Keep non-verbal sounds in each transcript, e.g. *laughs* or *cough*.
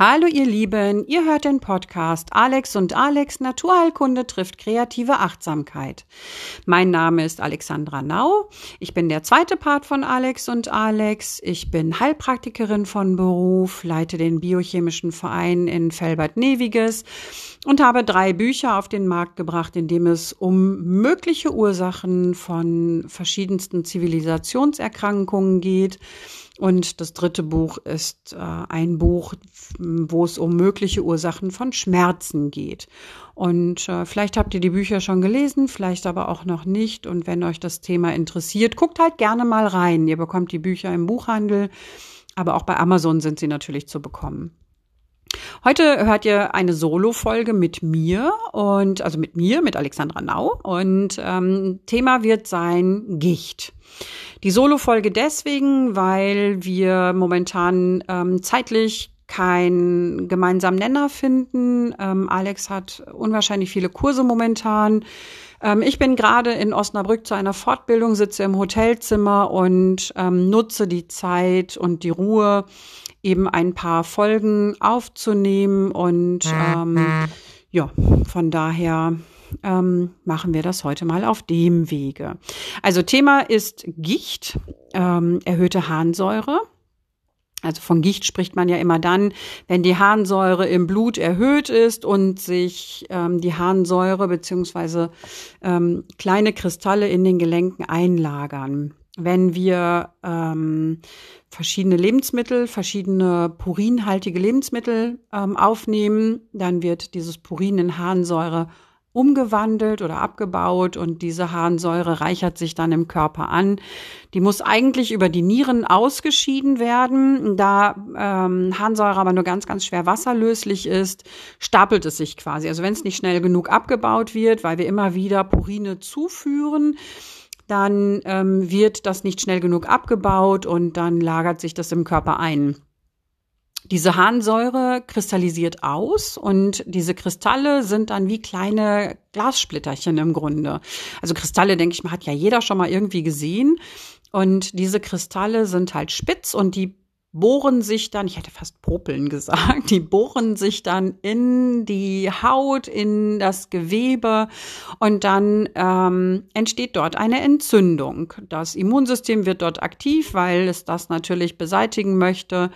Hallo ihr Lieben, ihr hört den Podcast Alex und Alex Naturheilkunde trifft kreative Achtsamkeit. Mein Name ist Alexandra Nau. Ich bin der zweite Part von Alex und Alex. Ich bin Heilpraktikerin von Beruf, leite den biochemischen Verein in Felbert-Neviges und habe drei Bücher auf den Markt gebracht, in dem es um mögliche Ursachen von verschiedensten Zivilisationserkrankungen geht und das dritte Buch ist äh, ein Buch, wo es um mögliche Ursachen von Schmerzen geht. Und äh, vielleicht habt ihr die Bücher schon gelesen, vielleicht aber auch noch nicht. Und wenn euch das Thema interessiert, guckt halt gerne mal rein. Ihr bekommt die Bücher im Buchhandel, aber auch bei Amazon sind sie natürlich zu bekommen. Heute hört ihr eine Solo-Folge mit mir und also mit mir, mit Alexandra Nau. Und ähm, Thema wird sein Gicht. Die Solo-Folge deswegen, weil wir momentan ähm, zeitlich keinen gemeinsamen Nenner finden. Ähm, Alex hat unwahrscheinlich viele Kurse momentan. Ähm, ich bin gerade in Osnabrück zu einer Fortbildung, sitze im Hotelzimmer und ähm, nutze die Zeit und die Ruhe, eben ein paar Folgen aufzunehmen. Und ähm, ja, von daher ähm, machen wir das heute mal auf dem Wege. Also Thema ist Gicht, ähm, erhöhte Harnsäure. Also von Gicht spricht man ja immer dann, wenn die Harnsäure im Blut erhöht ist und sich ähm, die Harnsäure beziehungsweise ähm, kleine Kristalle in den Gelenken einlagern. Wenn wir ähm, verschiedene Lebensmittel, verschiedene purinhaltige Lebensmittel ähm, aufnehmen, dann wird dieses Purin in Harnsäure umgewandelt oder abgebaut und diese Harnsäure reichert sich dann im Körper an. Die muss eigentlich über die Nieren ausgeschieden werden. Da ähm, Harnsäure aber nur ganz, ganz schwer wasserlöslich ist, stapelt es sich quasi. Also wenn es nicht schnell genug abgebaut wird, weil wir immer wieder Purine zuführen, dann ähm, wird das nicht schnell genug abgebaut und dann lagert sich das im Körper ein. Diese Harnsäure kristallisiert aus und diese Kristalle sind dann wie kleine Glassplitterchen im Grunde. Also Kristalle, denke ich mal, hat ja jeder schon mal irgendwie gesehen. Und diese Kristalle sind halt spitz und die bohren sich dann, ich hätte fast Popeln *laughs* gesagt, die bohren sich dann in die Haut, in das Gewebe und dann ähm, entsteht dort eine Entzündung. Das Immunsystem wird dort aktiv, weil es das natürlich beseitigen möchte.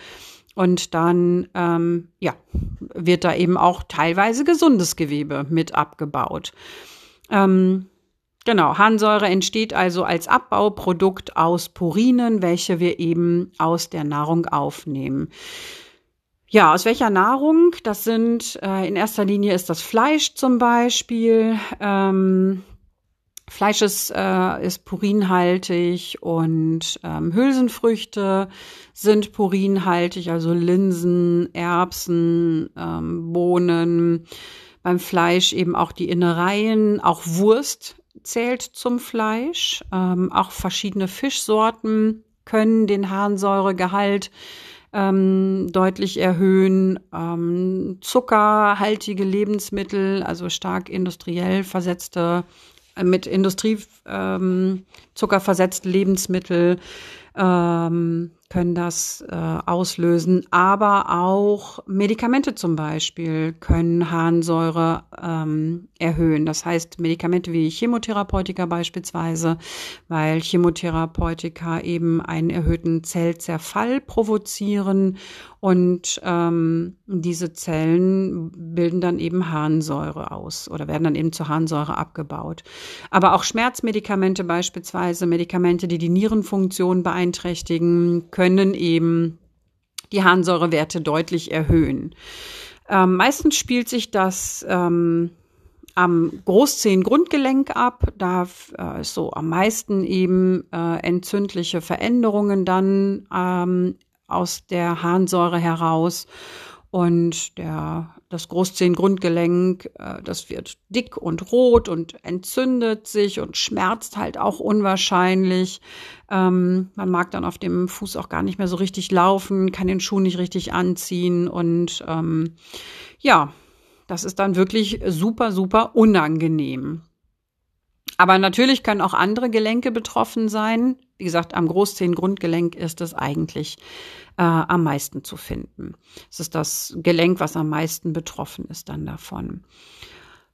Und dann ähm, ja, wird da eben auch teilweise gesundes Gewebe mit abgebaut. Ähm, genau, Harnsäure entsteht also als Abbauprodukt aus Purinen, welche wir eben aus der Nahrung aufnehmen. Ja, aus welcher Nahrung? Das sind äh, in erster Linie ist das Fleisch zum Beispiel. Ähm, Fleisch ist, äh, ist purinhaltig und ähm, Hülsenfrüchte sind purinhaltig, also Linsen, Erbsen, ähm, Bohnen. Beim Fleisch eben auch die Innereien, auch Wurst zählt zum Fleisch. Ähm, auch verschiedene Fischsorten können den Harnsäuregehalt ähm, deutlich erhöhen. Ähm, zuckerhaltige Lebensmittel, also stark industriell versetzte mit Industriezucker ähm, versetzte Lebensmittel ähm, können das äh, auslösen, aber auch Medikamente zum Beispiel können Harnsäure ähm, erhöhen. Das heißt Medikamente wie Chemotherapeutika beispielsweise, weil Chemotherapeutika eben einen erhöhten Zellzerfall provozieren und ähm, diese Zellen bilden dann eben Harnsäure aus oder werden dann eben zur Harnsäure abgebaut. Aber auch Schmerzmedikamente beispielsweise, Medikamente, die die Nierenfunktion beeinträchtigen, können eben die Harnsäurewerte deutlich erhöhen. Ähm, meistens spielt sich das ähm, am Großzehengrundgelenk ab. Da äh, ist so am meisten eben äh, entzündliche Veränderungen dann ähm, aus der Harnsäure heraus. Und der, das Großzehengrundgelenk, äh, das wird dick und rot und entzündet sich und schmerzt halt auch unwahrscheinlich. Ähm, man mag dann auf dem Fuß auch gar nicht mehr so richtig laufen, kann den Schuh nicht richtig anziehen und ähm, ja, das ist dann wirklich super, super unangenehm. Aber natürlich können auch andere Gelenke betroffen sein. Wie gesagt, am Großzehengrundgelenk ist es eigentlich äh, am meisten zu finden. Es ist das Gelenk, was am meisten betroffen ist dann davon.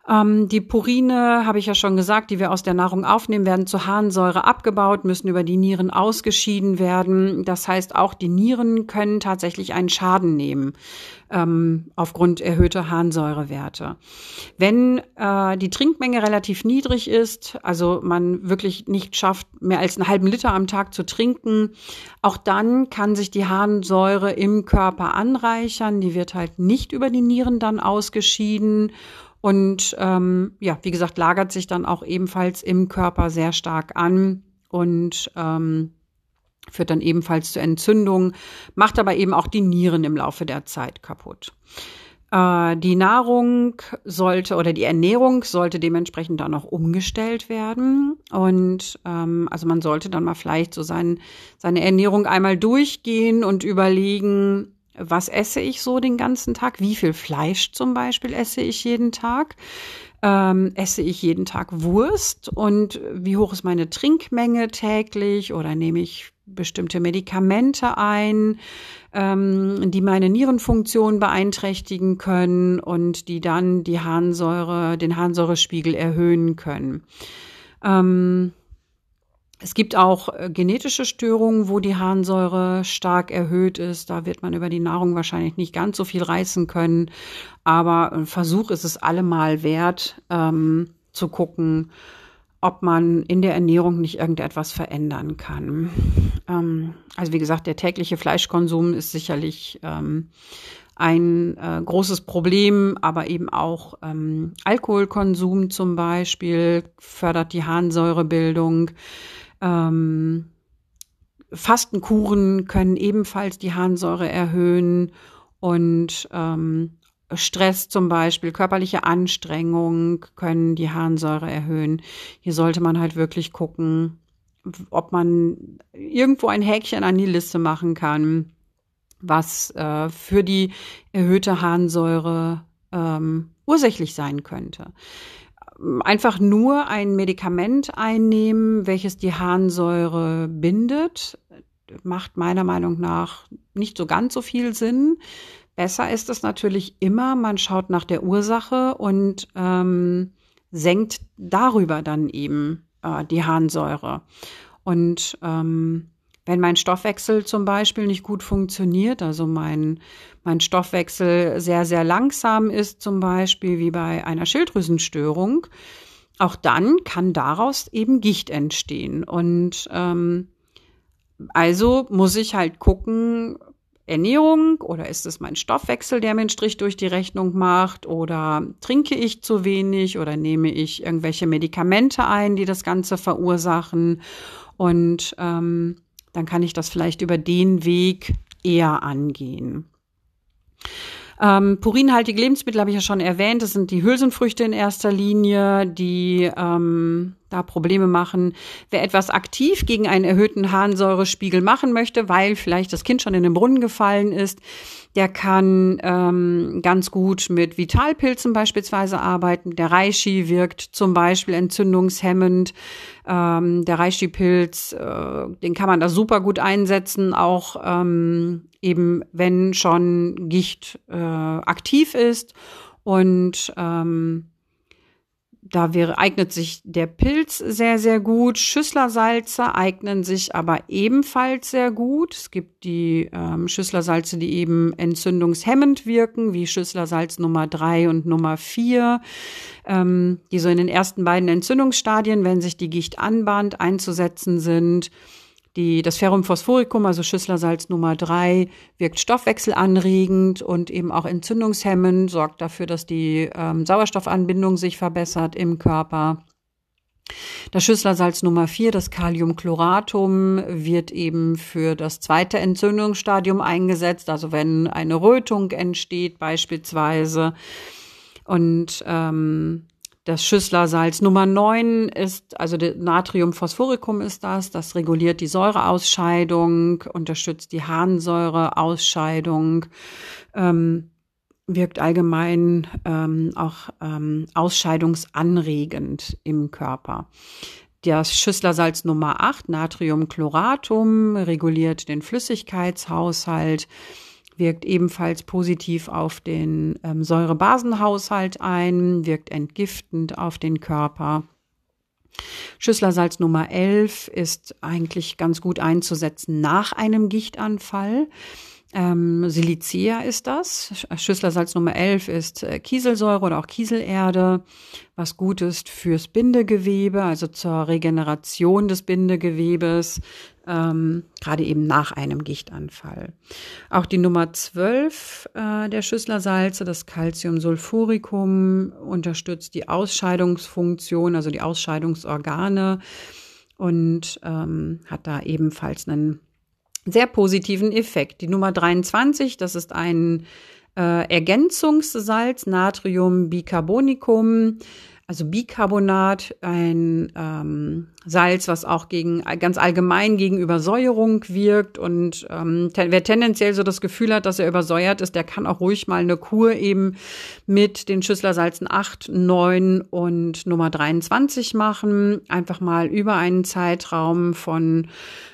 Ähm, die Purine, habe ich ja schon gesagt, die wir aus der Nahrung aufnehmen, werden zu Harnsäure abgebaut, müssen über die Nieren ausgeschieden werden. Das heißt, auch die Nieren können tatsächlich einen Schaden nehmen ähm, aufgrund erhöhter Harnsäurewerte. Wenn äh, die Trinkmenge relativ niedrig ist, also man wirklich nicht schafft, mehr als einen halben Liter am Tag zu trinken, auch dann kann sich die Harnsäure im Körper anreichern. Die wird halt nicht über die Nieren dann ausgeschieden und ähm, ja, wie gesagt, lagert sich dann auch ebenfalls im Körper sehr stark an und ähm, führt dann ebenfalls zu Entzündungen, macht aber eben auch die Nieren im Laufe der Zeit kaputt. Äh, die Nahrung sollte oder die Ernährung sollte dementsprechend dann auch umgestellt werden. Und ähm, also man sollte dann mal vielleicht so sein, seine Ernährung einmal durchgehen und überlegen, was esse ich so den ganzen Tag? Wie viel Fleisch zum Beispiel esse ich jeden Tag? Ähm, esse ich jeden Tag Wurst? Und wie hoch ist meine Trinkmenge täglich? Oder nehme ich bestimmte Medikamente ein, ähm, die meine Nierenfunktion beeinträchtigen können und die dann die Harnsäure, den Harnsäurespiegel erhöhen können? Ähm, es gibt auch äh, genetische Störungen, wo die Harnsäure stark erhöht ist. Da wird man über die Nahrung wahrscheinlich nicht ganz so viel reißen können. Aber ein Versuch ist es allemal wert, ähm, zu gucken, ob man in der Ernährung nicht irgendetwas verändern kann. Ähm, also wie gesagt, der tägliche Fleischkonsum ist sicherlich ähm, ein äh, großes Problem, aber eben auch ähm, Alkoholkonsum zum Beispiel fördert die Harnsäurebildung. Ähm, Fastenkuren können ebenfalls die Harnsäure erhöhen und ähm, Stress zum Beispiel, körperliche Anstrengung können die Harnsäure erhöhen. Hier sollte man halt wirklich gucken, ob man irgendwo ein Häkchen an die Liste machen kann, was äh, für die erhöhte Harnsäure ähm, ursächlich sein könnte einfach nur ein Medikament einnehmen, welches die Harnsäure bindet, macht meiner Meinung nach nicht so ganz so viel Sinn. Besser ist es natürlich immer, man schaut nach der Ursache und ähm, senkt darüber dann eben äh, die Harnsäure. Und ähm, wenn mein Stoffwechsel zum Beispiel nicht gut funktioniert, also mein, mein Stoffwechsel sehr, sehr langsam ist, zum Beispiel wie bei einer Schilddrüsenstörung, auch dann kann daraus eben Gicht entstehen. Und ähm, also muss ich halt gucken, Ernährung oder ist es mein Stoffwechsel, der mir einen Strich durch die Rechnung macht oder trinke ich zu wenig oder nehme ich irgendwelche Medikamente ein, die das Ganze verursachen. Und ähm, dann kann ich das vielleicht über den Weg eher angehen. Ähm, purinhaltige Lebensmittel habe ich ja schon erwähnt. Das sind die Hülsenfrüchte in erster Linie, die ähm, da Probleme machen. Wer etwas aktiv gegen einen erhöhten Harnsäurespiegel machen möchte, weil vielleicht das Kind schon in den Brunnen gefallen ist, der kann ähm, ganz gut mit Vitalpilzen beispielsweise arbeiten. Der Reishi wirkt zum Beispiel entzündungshemmend. Ähm, der Reishi-Pilz, äh, den kann man da super gut einsetzen, auch ähm, eben wenn schon Gicht äh, aktiv ist. Und ähm, da wäre, eignet sich der Pilz sehr, sehr gut. Schüsslersalze eignen sich aber ebenfalls sehr gut. Es gibt die ähm, Schüsslersalze, die eben entzündungshemmend wirken, wie Schüsslersalz Nummer drei und Nummer vier, ähm, die so in den ersten beiden Entzündungsstadien, wenn sich die Gicht anbahnt, einzusetzen sind. Die, das Ferrum phosphoricum, also Schüsslersalz Nummer drei, wirkt stoffwechselanregend und eben auch entzündungshemmend, sorgt dafür, dass die ähm, Sauerstoffanbindung sich verbessert im Körper. Das Schüsslersalz Nummer vier, das Kaliumchloratum, wird eben für das zweite Entzündungsstadium eingesetzt, also wenn eine Rötung entsteht beispielsweise. Und ähm, das Schüsslersalz Nummer 9 ist, also Natriumphosphoricum ist das, das reguliert die Säureausscheidung, unterstützt die Harnsäureausscheidung. Ähm, wirkt allgemein ähm, auch ähm, ausscheidungsanregend im Körper. Das Schüsslersalz Nummer 8, Natriumchloratum, reguliert den Flüssigkeitshaushalt, wirkt ebenfalls positiv auf den ähm, Säurebasenhaushalt ein, wirkt entgiftend auf den Körper. Schüsslersalz Nummer 11 ist eigentlich ganz gut einzusetzen nach einem Gichtanfall. Ähm, Silicea ist das. Schüsslersalz Nummer 11 ist äh, Kieselsäure oder auch Kieselerde, was gut ist fürs Bindegewebe, also zur Regeneration des Bindegewebes, ähm, gerade eben nach einem Gichtanfall. Auch die Nummer 12 äh, der Schüsslersalze, das Calciumsulfuricum, unterstützt die Ausscheidungsfunktion, also die Ausscheidungsorgane und ähm, hat da ebenfalls einen sehr positiven Effekt. Die Nummer 23, das ist ein äh, Ergänzungssalz, Natriumbicarbonicum also Bicarbonat, ein ähm, Salz, was auch gegen ganz allgemein gegen Übersäuerung wirkt und ähm, wer tendenziell so das Gefühl hat, dass er übersäuert ist, der kann auch ruhig mal eine Kur eben mit den Schüsslersalzen 8, 9 und Nummer 23 machen. Einfach mal über einen Zeitraum von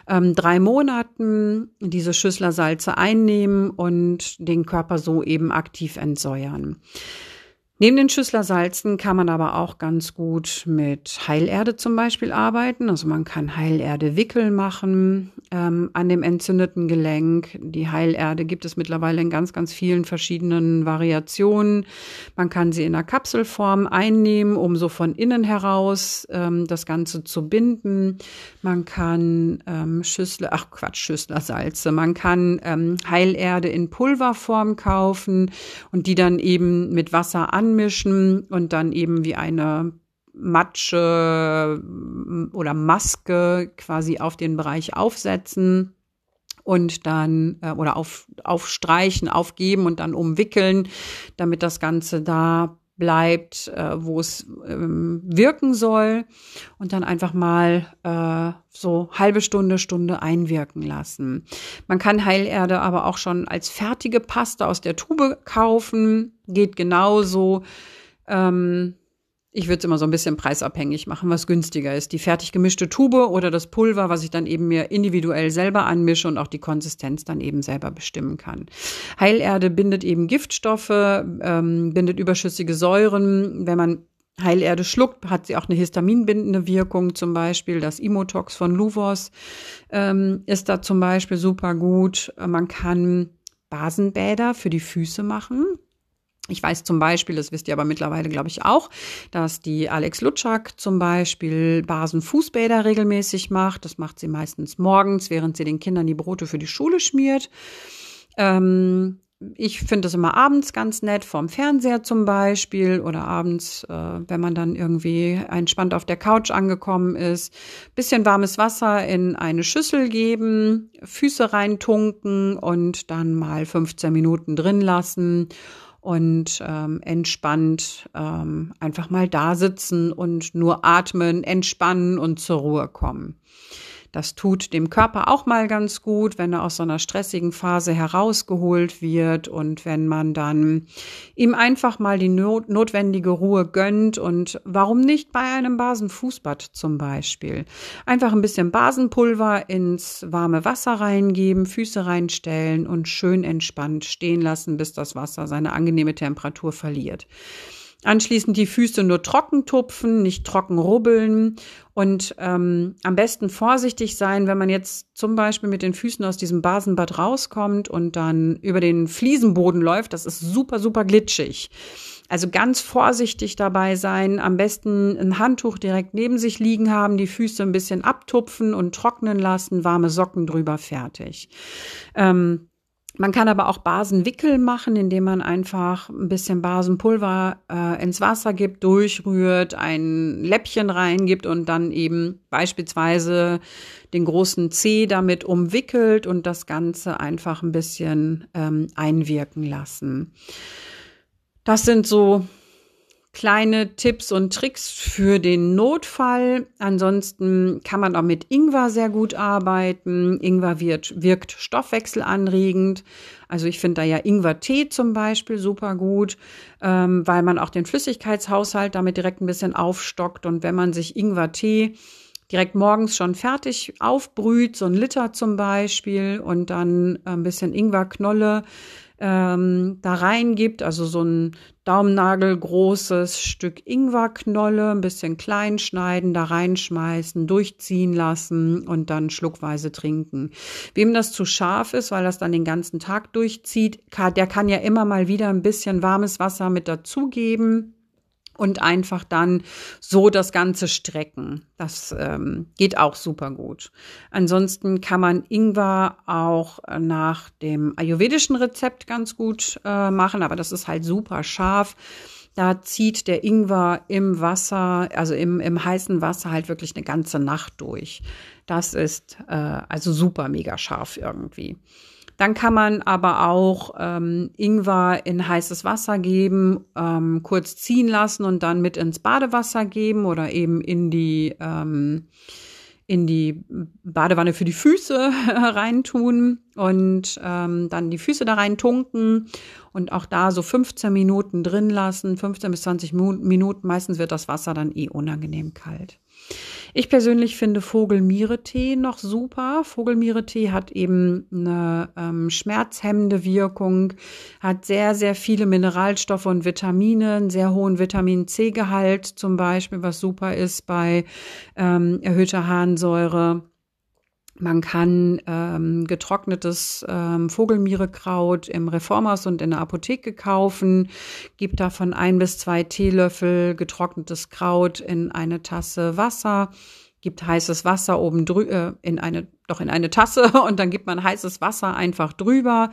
ähm, drei Monaten diese Schüsslersalze einnehmen und den Körper so eben aktiv entsäuern. Neben den Schüsslersalzen kann man aber auch ganz gut mit Heilerde zum Beispiel arbeiten. Also man kann Heilerde-Wickel machen ähm, an dem entzündeten Gelenk. Die Heilerde gibt es mittlerweile in ganz, ganz vielen verschiedenen Variationen. Man kann sie in der Kapselform einnehmen, um so von innen heraus ähm, das Ganze zu binden. Man kann ähm, Schüssler, ach Quatsch, Schüsslersalze. Man kann ähm, Heilerde in Pulverform kaufen und die dann eben mit Wasser an anmischen und dann eben wie eine Matsche mm, oder Maske quasi auf den Bereich aufsetzen und dann äh, oder auf, aufstreichen, aufgeben und dann umwickeln, damit das Ganze da bleibt, äh, wo es ähm, wirken soll und dann einfach mal äh, so halbe Stunde, Stunde einwirken lassen. Man kann Heilerde aber auch schon als fertige Paste aus der Tube kaufen, geht genauso. Ähm, ich würde es immer so ein bisschen preisabhängig machen, was günstiger ist. Die fertig gemischte Tube oder das Pulver, was ich dann eben mir individuell selber anmische und auch die Konsistenz dann eben selber bestimmen kann. Heilerde bindet eben Giftstoffe, ähm, bindet überschüssige Säuren. Wenn man Heilerde schluckt, hat sie auch eine histaminbindende Wirkung, zum Beispiel das Imotox von Luvos ähm, ist da zum Beispiel super gut. Man kann Basenbäder für die Füße machen. Ich weiß zum Beispiel, das wisst ihr aber mittlerweile, glaube ich, auch, dass die Alex Lutschak zum Beispiel Basen-Fußbäder regelmäßig macht. Das macht sie meistens morgens, während sie den Kindern die Brote für die Schule schmiert. Ähm, ich finde das immer abends ganz nett, vorm Fernseher zum Beispiel oder abends, äh, wenn man dann irgendwie entspannt auf der Couch angekommen ist. Bisschen warmes Wasser in eine Schüssel geben, Füße reintunken und dann mal 15 Minuten drin lassen und ähm, entspannt ähm, einfach mal da sitzen und nur atmen, entspannen und zur Ruhe kommen. Das tut dem Körper auch mal ganz gut, wenn er aus so einer stressigen Phase herausgeholt wird und wenn man dann ihm einfach mal die not notwendige Ruhe gönnt und warum nicht bei einem Basenfußbad zum Beispiel. Einfach ein bisschen Basenpulver ins warme Wasser reingeben, Füße reinstellen und schön entspannt stehen lassen, bis das Wasser seine angenehme Temperatur verliert. Anschließend die Füße nur trocken tupfen, nicht trocken rubbeln und ähm, am besten vorsichtig sein, wenn man jetzt zum Beispiel mit den Füßen aus diesem Basenbad rauskommt und dann über den Fliesenboden läuft. Das ist super, super glitschig. Also ganz vorsichtig dabei sein, am besten ein Handtuch direkt neben sich liegen haben, die Füße ein bisschen abtupfen und trocknen lassen, warme Socken drüber fertig. Ähm, man kann aber auch Basenwickel machen, indem man einfach ein bisschen Basenpulver äh, ins Wasser gibt, durchrührt, ein Läppchen reingibt und dann eben beispielsweise den großen Zeh damit umwickelt und das Ganze einfach ein bisschen ähm, einwirken lassen. Das sind so kleine Tipps und Tricks für den Notfall. Ansonsten kann man auch mit Ingwer sehr gut arbeiten. Ingwer wird, wirkt stoffwechselanregend. Also ich finde da ja Ingwer-Tee zum Beispiel super gut, ähm, weil man auch den Flüssigkeitshaushalt damit direkt ein bisschen aufstockt. Und wenn man sich Ingwer-Tee direkt morgens schon fertig aufbrüht, so ein Liter zum Beispiel, und dann ein bisschen Ingwerknolle ähm, da reingibt, also so ein Daumennagel großes Stück Ingwerknolle, ein bisschen klein schneiden, da reinschmeißen, durchziehen lassen und dann schluckweise trinken. Wem das zu scharf ist, weil das dann den ganzen Tag durchzieht, der kann ja immer mal wieder ein bisschen warmes Wasser mit dazugeben und einfach dann so das Ganze strecken. Das ähm, geht auch super gut. Ansonsten kann man Ingwer auch nach dem ayurvedischen Rezept ganz gut äh, machen, aber das ist halt super scharf. Da zieht der Ingwer im Wasser, also im, im heißen Wasser halt wirklich eine ganze Nacht durch. Das ist äh, also super mega scharf irgendwie. Dann kann man aber auch ähm, Ingwer in heißes Wasser geben, ähm, kurz ziehen lassen und dann mit ins Badewasser geben oder eben in die ähm, in die Badewanne für die Füße *laughs* reintun und ähm, dann die Füße da rein tunken und auch da so 15 Minuten drin lassen, 15 bis 20 Minuten. Meistens wird das Wasser dann eh unangenehm kalt. Ich persönlich finde Vogelmiere-Tee noch super. Vogelmiere-Tee hat eben eine ähm, schmerzhemmende Wirkung, hat sehr, sehr viele Mineralstoffe und Vitamine, einen sehr hohen Vitamin C-Gehalt zum Beispiel, was super ist bei ähm, erhöhter Harnsäure. Man kann ähm, getrocknetes ähm, Vogelmierekraut im Reformers und in der Apotheke kaufen, gibt davon ein bis zwei Teelöffel getrocknetes Kraut in eine Tasse Wasser, gibt heißes Wasser oben drüber, äh, in eine, doch in eine Tasse *laughs* und dann gibt man heißes Wasser einfach drüber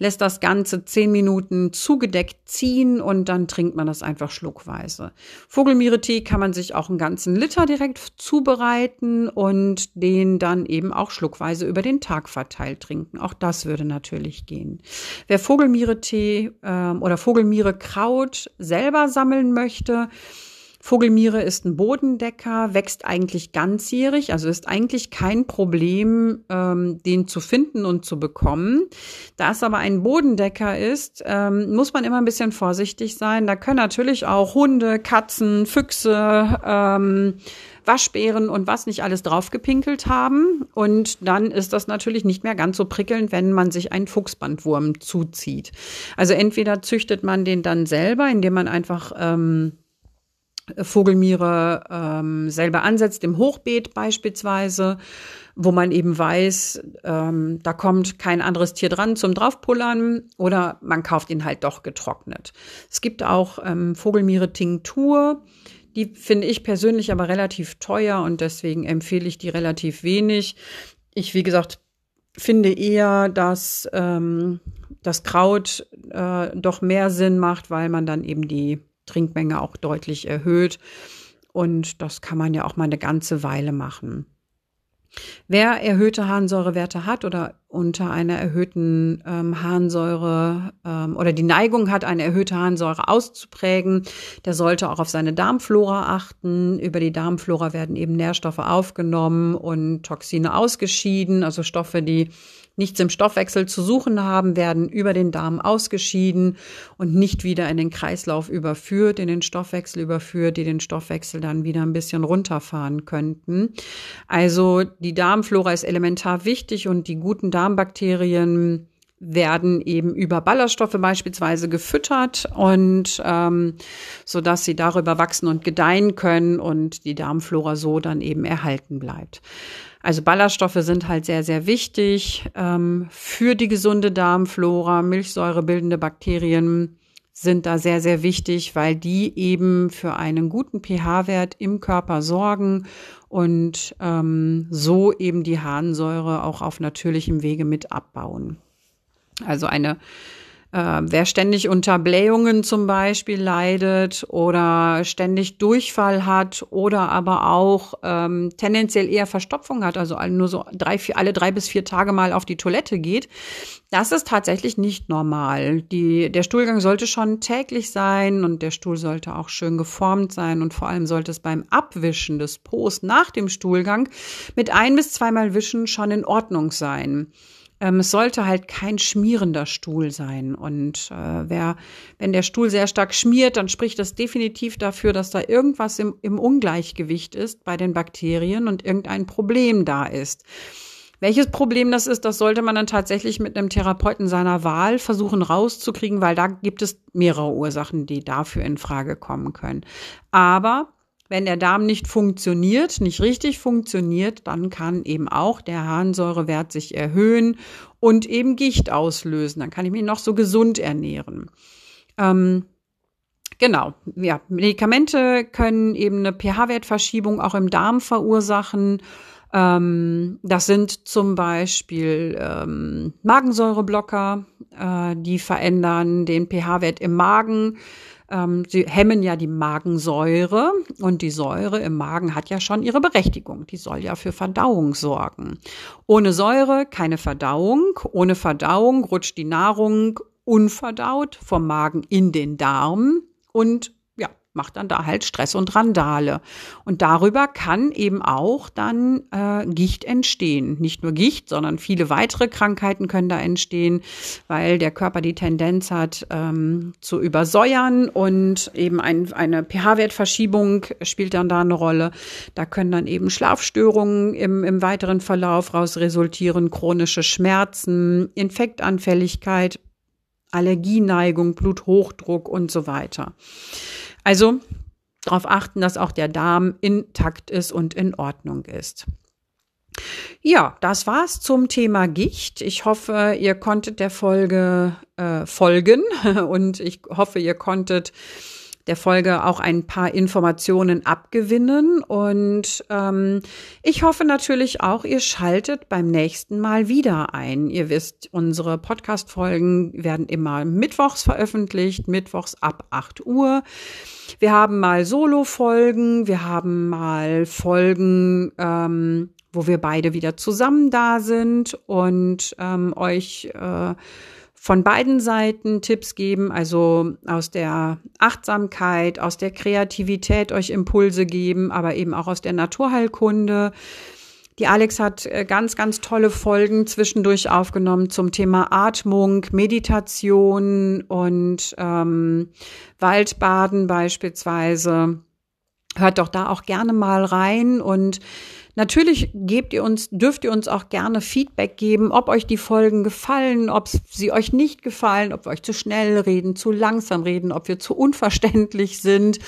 lässt das Ganze zehn Minuten zugedeckt ziehen und dann trinkt man das einfach schluckweise. Vogelmiere-Tee kann man sich auch einen ganzen Liter direkt zubereiten und den dann eben auch schluckweise über den Tag verteilt trinken. Auch das würde natürlich gehen. Wer Vogelmiere-Tee ähm, oder Vogelmiere-Kraut selber sammeln möchte, Vogelmiere ist ein Bodendecker, wächst eigentlich ganzjährig, also ist eigentlich kein Problem, ähm, den zu finden und zu bekommen. Da es aber ein Bodendecker ist, ähm, muss man immer ein bisschen vorsichtig sein. Da können natürlich auch Hunde, Katzen, Füchse, ähm, Waschbären und was nicht alles draufgepinkelt haben. Und dann ist das natürlich nicht mehr ganz so prickelnd, wenn man sich einen Fuchsbandwurm zuzieht. Also entweder züchtet man den dann selber, indem man einfach ähm, Vogelmiere ähm, selber ansetzt, im Hochbeet beispielsweise, wo man eben weiß, ähm, da kommt kein anderes Tier dran zum draufpullern oder man kauft ihn halt doch getrocknet. Es gibt auch ähm, Vogelmiere-Tinktur. Die finde ich persönlich aber relativ teuer und deswegen empfehle ich die relativ wenig. Ich, wie gesagt, finde eher, dass ähm, das Kraut äh, doch mehr Sinn macht, weil man dann eben die Trinkmenge auch deutlich erhöht. Und das kann man ja auch mal eine ganze Weile machen. Wer erhöhte Harnsäurewerte hat oder unter einer erhöhten ähm, Harnsäure ähm, oder die Neigung hat, eine erhöhte Harnsäure auszuprägen, der sollte auch auf seine Darmflora achten. Über die Darmflora werden eben Nährstoffe aufgenommen und Toxine ausgeschieden, also Stoffe, die nichts im Stoffwechsel zu suchen haben, werden über den Darm ausgeschieden und nicht wieder in den Kreislauf überführt, in den Stoffwechsel überführt, die den Stoffwechsel dann wieder ein bisschen runterfahren könnten. Also die Darmflora ist elementar wichtig und die guten Darmbakterien werden eben über Ballaststoffe beispielsweise gefüttert und ähm, so dass sie darüber wachsen und gedeihen können und die Darmflora so dann eben erhalten bleibt. Also Ballaststoffe sind halt sehr, sehr wichtig ähm, für die gesunde Darmflora. Milchsäurebildende Bakterien sind da sehr, sehr wichtig, weil die eben für einen guten pH-Wert im Körper sorgen und ähm, so eben die Harnsäure auch auf natürlichem Wege mit abbauen. Also eine äh, wer ständig unter Blähungen zum Beispiel leidet oder ständig Durchfall hat oder aber auch ähm, tendenziell eher Verstopfung hat, also nur so drei, vier, alle drei bis vier Tage mal auf die Toilette geht, das ist tatsächlich nicht normal. Die, der Stuhlgang sollte schon täglich sein und der Stuhl sollte auch schön geformt sein und vor allem sollte es beim Abwischen des Po's nach dem Stuhlgang mit ein bis zweimal Wischen schon in Ordnung sein. Ähm, es sollte halt kein schmierender Stuhl sein. Und äh, wer, wenn der Stuhl sehr stark schmiert, dann spricht das definitiv dafür, dass da irgendwas im, im Ungleichgewicht ist bei den Bakterien und irgendein Problem da ist. Welches Problem das ist, das sollte man dann tatsächlich mit einem Therapeuten seiner Wahl versuchen rauszukriegen, weil da gibt es mehrere Ursachen, die dafür in Frage kommen können. Aber wenn der Darm nicht funktioniert, nicht richtig funktioniert, dann kann eben auch der Harnsäurewert sich erhöhen und eben Gicht auslösen. Dann kann ich mich noch so gesund ernähren. Ähm, genau, ja, Medikamente können eben eine pH-Wertverschiebung auch im Darm verursachen. Ähm, das sind zum Beispiel ähm, Magensäureblocker, äh, die verändern den pH-Wert im Magen. Ähm, sie hemmen ja die Magensäure und die Säure im Magen hat ja schon ihre Berechtigung. Die soll ja für Verdauung sorgen. Ohne Säure keine Verdauung. Ohne Verdauung rutscht die Nahrung unverdaut vom Magen in den Darm und macht dann da halt Stress und Randale. Und darüber kann eben auch dann äh, Gicht entstehen. Nicht nur Gicht, sondern viele weitere Krankheiten können da entstehen, weil der Körper die Tendenz hat ähm, zu übersäuern und eben ein, eine pH-Wertverschiebung spielt dann da eine Rolle. Da können dann eben Schlafstörungen im, im weiteren Verlauf raus resultieren, chronische Schmerzen, Infektanfälligkeit, Allergieneigung, Bluthochdruck und so weiter. Also darauf achten, dass auch der Darm intakt ist und in Ordnung ist. Ja, das war's zum Thema Gicht. Ich hoffe, ihr konntet der Folge äh, folgen *laughs* und ich hoffe, ihr konntet der Folge auch ein paar Informationen abgewinnen. Und ähm, ich hoffe natürlich auch, ihr schaltet beim nächsten Mal wieder ein. Ihr wisst, unsere Podcast-Folgen werden immer mittwochs veröffentlicht, mittwochs ab 8 Uhr. Wir haben mal Solo-Folgen, wir haben mal Folgen, ähm, wo wir beide wieder zusammen da sind und ähm, euch äh, von beiden Seiten Tipps geben, also aus der Achtsamkeit, aus der Kreativität euch Impulse geben, aber eben auch aus der Naturheilkunde. Die Alex hat äh, ganz, ganz tolle Folgen zwischendurch aufgenommen zum Thema Atmung, Meditation und ähm, Waldbaden beispielsweise. Hört doch da auch gerne mal rein und Natürlich gebt ihr uns, dürft ihr uns auch gerne Feedback geben, ob euch die Folgen gefallen, ob sie euch nicht gefallen, ob wir euch zu schnell reden, zu langsam reden, ob wir zu unverständlich sind.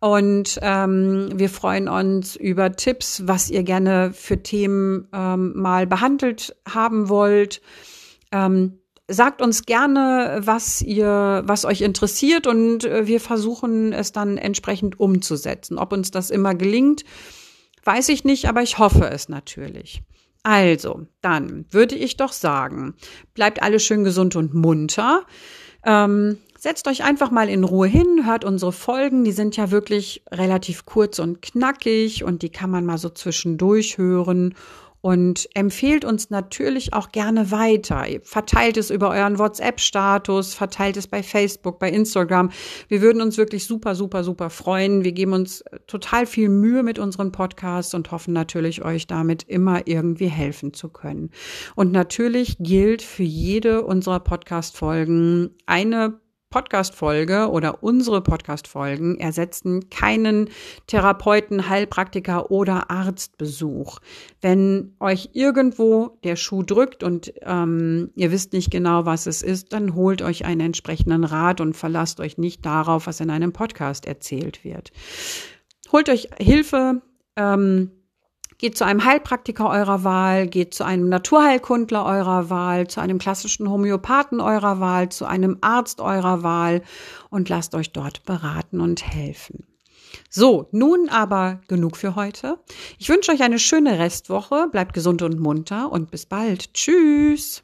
Und ähm, wir freuen uns über Tipps, was ihr gerne für Themen ähm, mal behandelt haben wollt. Ähm, sagt uns gerne, was ihr, was euch interessiert und äh, wir versuchen es dann entsprechend umzusetzen. Ob uns das immer gelingt, Weiß ich nicht, aber ich hoffe es natürlich. Also, dann würde ich doch sagen, bleibt alle schön gesund und munter. Ähm, setzt euch einfach mal in Ruhe hin, hört unsere Folgen, die sind ja wirklich relativ kurz und knackig und die kann man mal so zwischendurch hören und empfehlt uns natürlich auch gerne weiter. Verteilt es über euren WhatsApp-Status, verteilt es bei Facebook, bei Instagram. Wir würden uns wirklich super, super, super freuen. Wir geben uns total viel Mühe mit unseren Podcasts und hoffen natürlich, euch damit immer irgendwie helfen zu können. Und natürlich gilt für jede unserer Podcast-Folgen eine Podcast-Folge oder unsere Podcast-Folgen ersetzen keinen Therapeuten, Heilpraktiker oder Arztbesuch. Wenn euch irgendwo der Schuh drückt und ähm, ihr wisst nicht genau, was es ist, dann holt euch einen entsprechenden Rat und verlasst euch nicht darauf, was in einem Podcast erzählt wird. Holt euch Hilfe. Ähm, Geht zu einem Heilpraktiker eurer Wahl, geht zu einem Naturheilkundler eurer Wahl, zu einem klassischen Homöopathen eurer Wahl, zu einem Arzt eurer Wahl und lasst euch dort beraten und helfen. So, nun aber genug für heute. Ich wünsche euch eine schöne Restwoche, bleibt gesund und munter und bis bald. Tschüss.